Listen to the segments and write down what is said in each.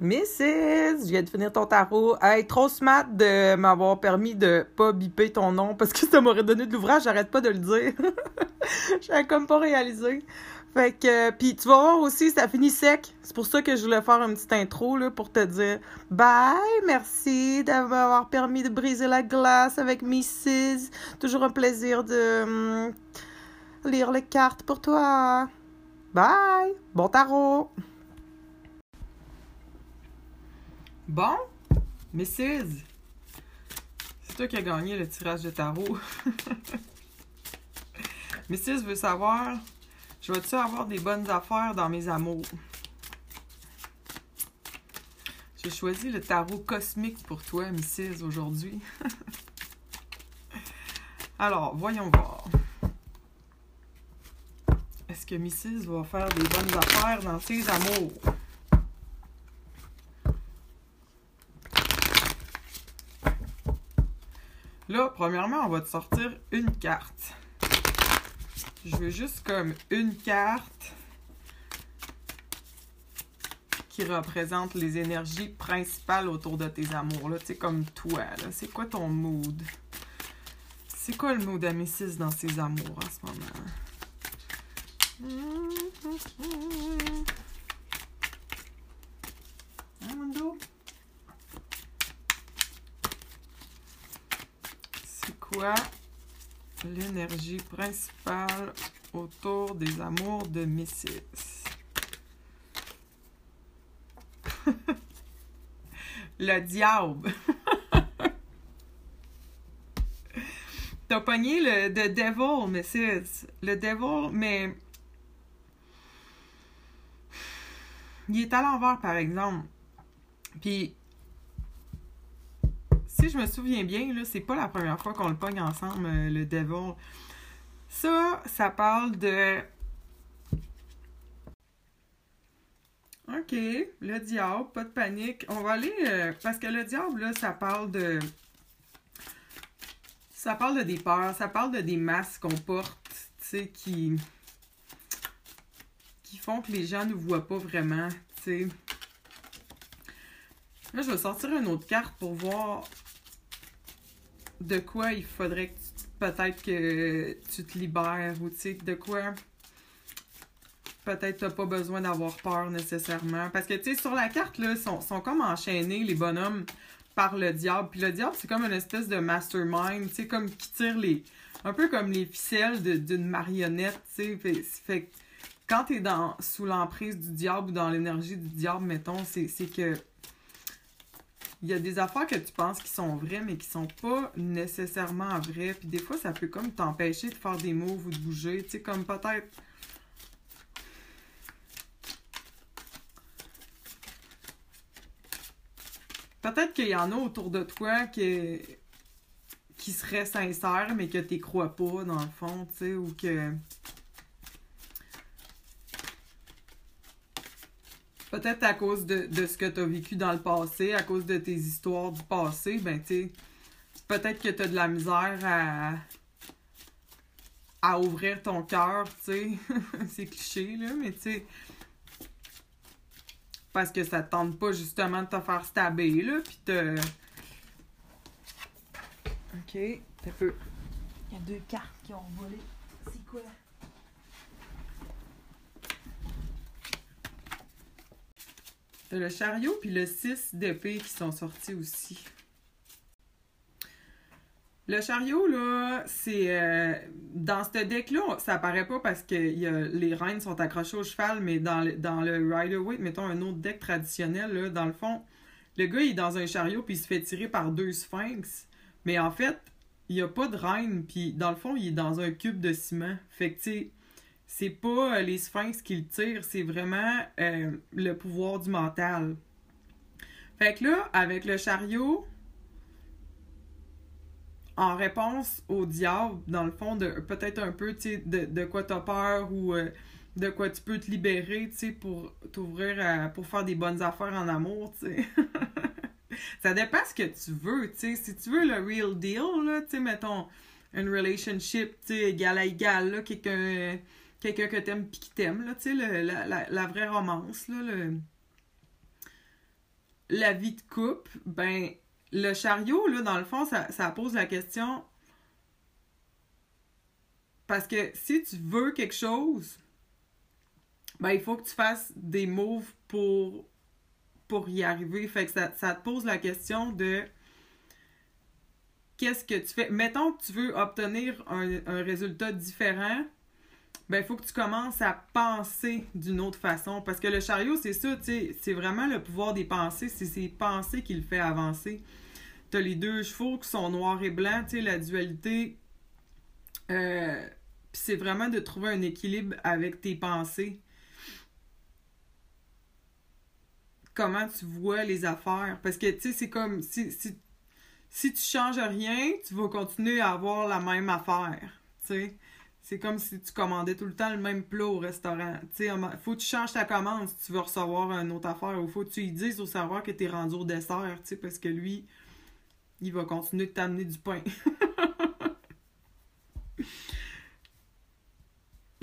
Mrs. Je viens de finir ton tarot. Hey, trop smart de m'avoir permis de pas biper ton nom parce que ça m'aurait donné de l'ouvrage, j'arrête pas de le dire. J'avais comme pas réalisé. Fait que, puis tu vas voir aussi, ça finit sec. C'est pour ça que je voulais faire une petite intro, là, pour te dire bye, merci d'avoir permis de briser la glace avec Mrs. Toujours un plaisir de hum, lire les cartes pour toi. Bye! Bon tarot! Bon, Mrs. C'est toi qui as gagné le tirage de tarot. Mrs. veut savoir, je vais-tu avoir des bonnes affaires dans mes amours? J'ai choisi le tarot cosmique pour toi, Mrs. aujourd'hui. Alors, voyons voir. Est-ce que Mrs. va faire des bonnes affaires dans ses amours? Là, premièrement, on va te sortir une carte. Je veux juste comme une carte qui représente les énergies principales autour de tes amours. Là, tu sais, comme toi. C'est quoi ton mood? C'est quoi le mood d'Amécis dans ses amours en ce moment? L'énergie principale autour des amours de Mrs. le diable. T'as pogné le The Devil, Mrs. Le Devil, mais. Il est à l'envers, par exemple. Puis, si je me souviens bien, là, c'est pas la première fois qu'on le pogne ensemble, euh, le Devil. Ça, ça parle de. OK, le diable, pas de panique. On va aller. euh, parce que le diable, là, ça parle de. Ça parle de des peurs, ça parle de des masques qu'on porte, tu sais, qui. qui font que les gens ne voient pas vraiment, tu sais. Là, je vais sortir une autre carte pour voir de quoi il faudrait peut-être que tu te libères ou tu sais de quoi peut-être t'as pas besoin d'avoir peur nécessairement. Parce que tu sais sur la carte là sont, sont comme enchaînés les bonhommes par le diable. Puis le diable c'est comme une espèce de mastermind tu sais comme qui tire les un peu comme les ficelles d'une marionnette tu sais. Fait, quand t'es dans sous l'emprise du diable ou dans l'énergie du diable mettons c'est que il y a des affaires que tu penses qui sont vraies, mais qui sont pas nécessairement vraies. Puis des fois, ça peut comme t'empêcher de faire des moves ou de bouger. Tu sais, comme peut-être. Peut-être qu'il y en a autour de toi qui, qui seraient sincères, mais que tu crois pas, dans le fond, tu sais, ou que. Peut-être à cause de, de ce que tu as vécu dans le passé, à cause de tes histoires du passé, ben tu peut-être que tu as de la misère à, à ouvrir ton cœur, tu sais. C'est cliché, là, mais tu sais. Parce que ça te tente pas justement de te faire stabber, là, pis te. Ok, t'as peu. Il y a deux cartes qui ont volé. C'est quoi? Le chariot puis le 6 d'épée qui sont sortis aussi. Le chariot, là, c'est. euh, dans ce deck-là, ça apparaît pas parce que les reines sont accrochées au cheval, mais dans le, dans le Rider-Waite, mettons un autre deck traditionnel, là, dans le fond, le gars, il est dans un chariot puis il se fait tirer par deux sphinx. Mais en fait, il y a pas de reine, puis dans le fond, il est dans un cube de ciment. Fait que, tu c'est pas euh, les sphinx qui le tirent, c'est vraiment euh, le pouvoir du mental. Fait que là, avec le chariot, en réponse au diable, dans le fond, de peut-être un peu, de, de quoi t'as peur ou euh, de quoi tu peux te libérer, tu sais, pour t'ouvrir à, pour faire des bonnes affaires en amour, tu sais. Ça dépend ce que tu veux, tu sais. Si tu veux le real deal, là, tu sais, mettons, une relationship, tu sais, égal à égal, là, quelqu'un quelqu'un que t'aimes pis qui t'aime, là, tu sais, la, la, la vraie romance, là, le... la vie de couple, ben, le chariot, là, dans le fond, ça, ça pose la question. Parce que si tu veux quelque chose, ben, il faut que tu fasses des moves pour, pour y arriver. Fait que ça, ça te pose la question de qu'est-ce que tu fais? Mettons que tu veux obtenir un, un résultat différent, ben, il faut que tu commences à penser d'une autre façon. Parce que le chariot, c'est ça, c'est vraiment le pouvoir des pensées. C'est ces pensées qui le fait avancer. Tu as les deux chevaux qui sont noirs et blancs, la dualité. Euh, c'est vraiment de trouver un équilibre avec tes pensées. Comment tu vois les affaires. Parce que, tu sais, c'est comme si, si, si tu changes rien, tu vas continuer à avoir la même affaire. Tu sais. C'est comme si tu commandais tout le temps le même plat au restaurant. Tu sais, faut que tu changes ta commande si tu veux recevoir une autre affaire. Ou faut que tu lui dises au serveur que tu es rendu au dessert, tu sais, parce que lui, il va continuer de t'amener du pain.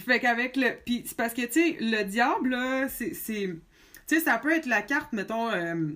fait qu'avec le. Puis c'est parce que, tu sais, le diable, là, c'est. Tu sais, ça peut être la carte, mettons, euh,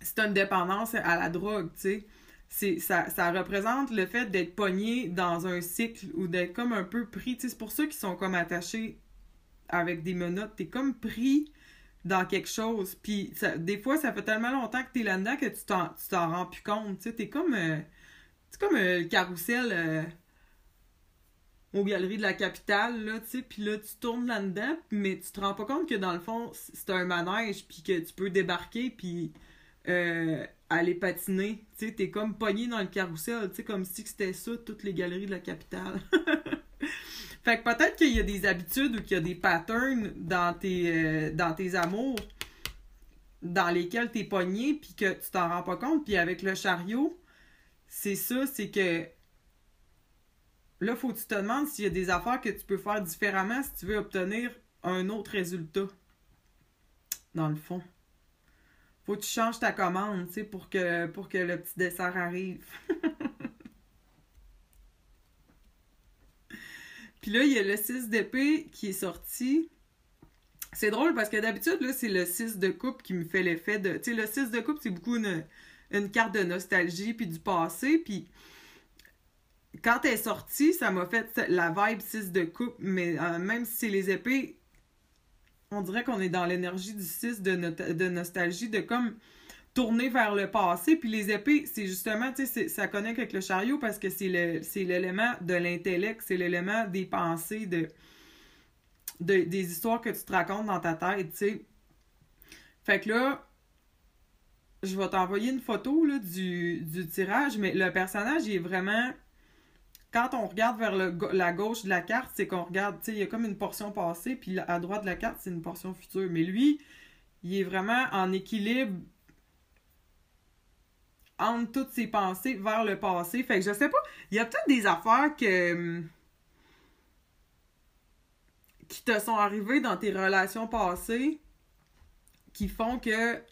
c'est une dépendance à la drogue, tu sais c'est ça, ça représente le fait d'être pogné dans un cycle ou d'être comme un peu pris. C'est pour ceux qui sont comme attachés avec des menottes. T'es comme pris dans quelque chose. Puis des fois, ça fait tellement longtemps que t'es là-dedans que tu t'en, tu t'en rends plus compte. Tu t'es comme, euh, comme euh, le carrousel euh, aux galeries de la capitale, là, tu sais. Puis là, tu tournes là-dedans, mais tu te rends pas compte que dans le fond, c'est un manège, puis que tu peux débarquer, puis aller patiner. Tu sais, t'es comme pogné dans le carrousel, tu sais, comme si c'était ça, toutes les galeries de la capitale. fait que peut-être qu'il y a des habitudes ou qu'il y a des patterns dans tes, euh, dans tes amours dans lesquels t'es pogné puis que tu t'en rends pas compte. Puis avec le chariot, c'est ça, c'est que là, faut que tu te demandes s'il y a des affaires que tu peux faire différemment si tu veux obtenir un autre résultat. Dans le fond faut que tu changes ta commande, tu sais, pour que, pour que le petit dessert arrive. Puis là, il y a le 6 d'épée qui est sorti. C'est drôle parce que d'habitude, là, c'est le 6 de coupe qui me fait l'effet de. Tu sais, le 6 de coupe, c'est beaucoup une, carte de nostalgie puis du passé. Puis quand elle est sortie, ça m'a fait la vibe 6 de coupe, mais euh, même si c'est les épées, on dirait qu'on est dans l'énergie du 6 de, de nostalgie, de comme tourner vers le passé. Puis les épées, c'est justement, tu sais, ça connecte avec le chariot parce que c'est l'élément de l'intellect, c'est l'élément des pensées, de, des histoires que tu te racontes dans ta tête, tu sais. Fait que là, je vais t'envoyer une photo du, du tirage, mais le personnage, il est vraiment quand on regarde vers la gauche de la carte, c'est qu'on regarde, tu sais, il y a comme une portion passée, puis à droite de la carte, c'est une portion future. Mais lui, il est vraiment en équilibre entre toutes ses pensées vers le passé. Fait que je sais pas, il y a peut-être des affaires que qui te sont arrivées dans tes relations passées qui font que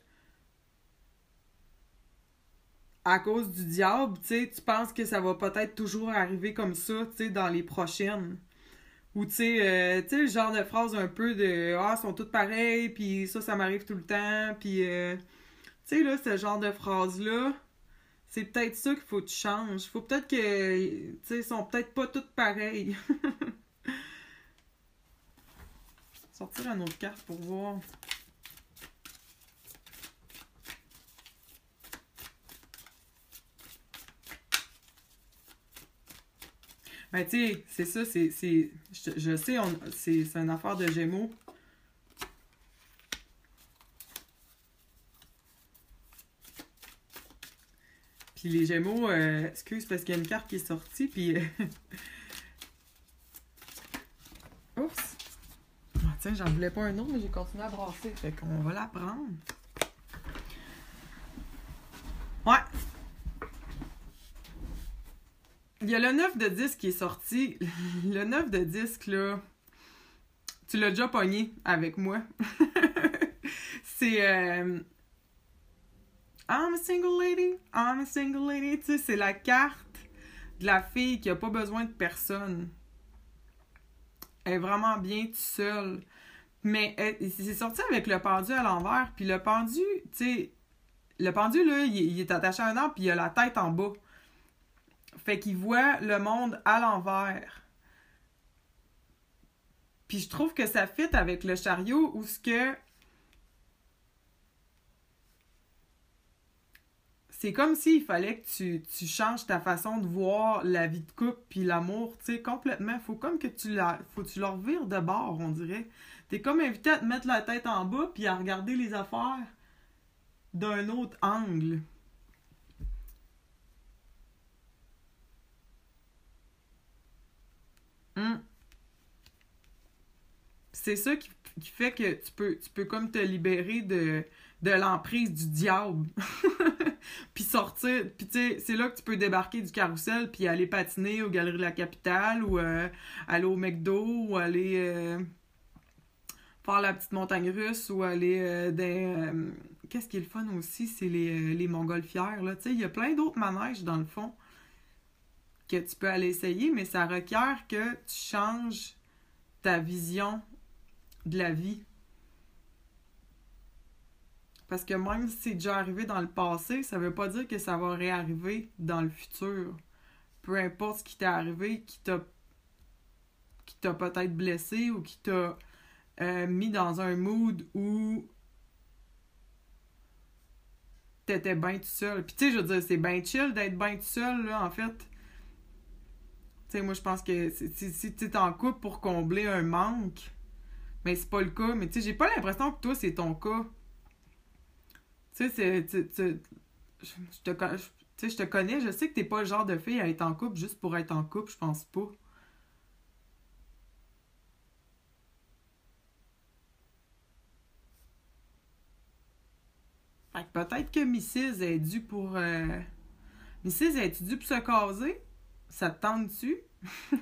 à cause du diable, tu sais, tu penses que ça va peut-être toujours arriver comme ça, tu sais, dans les prochaines. Ou tu sais, euh, tu sais, le genre de phrase un peu de Ah, ils sont toutes pareilles, puis ça, ça m'arrive tout le temps, puis euh, tu sais, là, ce genre de phrase-là, c'est peut-être ça qu'il faut que tu changes. Faut peut-être que, tu sais, sont peut-être pas toutes pareilles. Sortir une autre carte pour voir. Ben, tu sais, c'est ça, c'est. Je, je sais, c'est une affaire de Gémeaux. Puis les Gémeaux, euh, excuse, parce qu'il y a une carte qui est sortie, puis. Euh, Oups! Ah, tiens, j'en voulais pas un autre, mais j'ai continué à brasser. Fait qu'on va la prendre. Ouais, il y a le 9 de disque qui est sorti. Le 9 de disque, là, tu l'as déjà pogné avec moi. c'est. Euh, I'm a single lady, I'm a single lady. Tu sais, c'est la carte de la fille qui a pas besoin de personne. Elle est vraiment bien toute seule. Mais c'est sorti avec le pendu à l'envers. Puis le pendu, tu sais, le pendu, là, il, est attaché à un arbre, puis il a la tête en bas. Fait qu'il voit le monde à l'envers. Puis je trouve que ça fit avec le chariot où ce que c'est comme s'il fallait que tu, tu, changes ta façon de voir la vie de couple puis l'amour, tu sais, complètement. Faut comme que tu la, faut que tu leur vires de bord, on dirait. T'es comme invité à te mettre la tête en bas puis à regarder les affaires d'un autre angle. Hmm. C'est ça qui, qui, fait que tu peux, tu peux comme te libérer de, de l'emprise du diable. puis sortir, puis tu sais, c'est là que tu peux débarquer du carrousel puis aller patiner aux Galeries de la Capitale ou euh, aller au McDo ou aller euh, faire la petite montagne russe ou aller euh, dans... Qu'est-ce qui est le fun aussi, c'est les, les montgolfières, là. Tu sais, il y a plein d'autres manèges, dans le fond, que tu peux aller essayer, mais ça requiert que tu changes ta vision de la vie. Parce que même si c'est déjà arrivé dans le passé, ça veut pas dire que ça va réarriver dans le futur. Peu importe ce qui t'est arrivé, qui t'a qui t'a peut-être blessé ou qui t'a euh, mis dans un mood où t'étais bien tout seul. Puis tu sais, je veux dire, c'est bien chill d'être bien tout seul, là, en fait. Sais, moi, je pense que si tu es en couple pour combler un manque, mais c'est pas le cas. Mais tu sais, j'ai pas l'impression que toi, c'est ton cas. Tu sais, je te, je te connais, je sais que t'es pas le genre de fille à être en couple juste pour être en couple, je pense pas. Fait que peut-être que Mrs. est due pour. Euh... Mrs. est due pour se caser? Ça te tente-tu?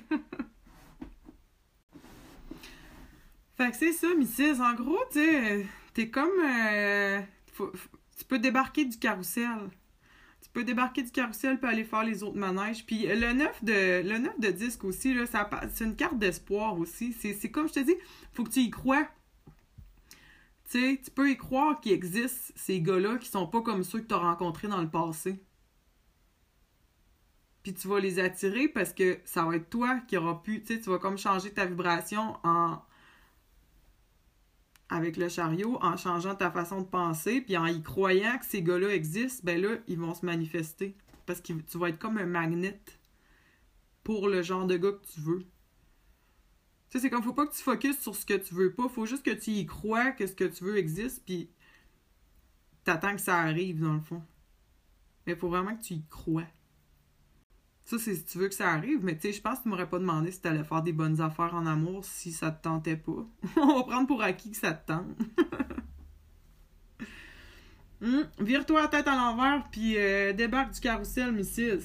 fait que c'est ça, Mrs. En gros, tu t'es comme. Euh, tu peux débarquer du carrousel. Tu peux débarquer du carrousel puis aller faire les autres manèges. Puis le 9 de, le 9 de disque aussi, c'est une carte d'espoir aussi. C'est comme je te dis, faut que tu y crois. Tu sais, tu peux y croire qu'il existe ces gars-là qui sont pas comme ceux que tu as rencontrés dans le passé. Puis tu vas les attirer parce que ça va être toi qui aura pu, tu sais, tu vas comme changer ta vibration en, avec le chariot en changeant ta façon de penser, puis en y croyant que ces gars-là existent, ben là, ils vont se manifester. Parce que tu vas être comme un magnet pour le genre de gars que tu veux. Tu sais, c'est comme, faut pas que tu focuses sur ce que tu veux pas, faut juste que tu y crois que ce que tu veux existe, puis t'attends que ça arrive, dans le fond. Mais faut vraiment que tu y crois. Ça, c'est si tu veux que ça arrive, mais tu sais, je pense que tu m'aurais pas demandé si tu allais faire des bonnes affaires en amour si ça te tentait pas. On va prendre pour acquis que ça te tente. Hum, vire-toi la tête à l'envers, puis euh, débarque du carrousel, Mrs.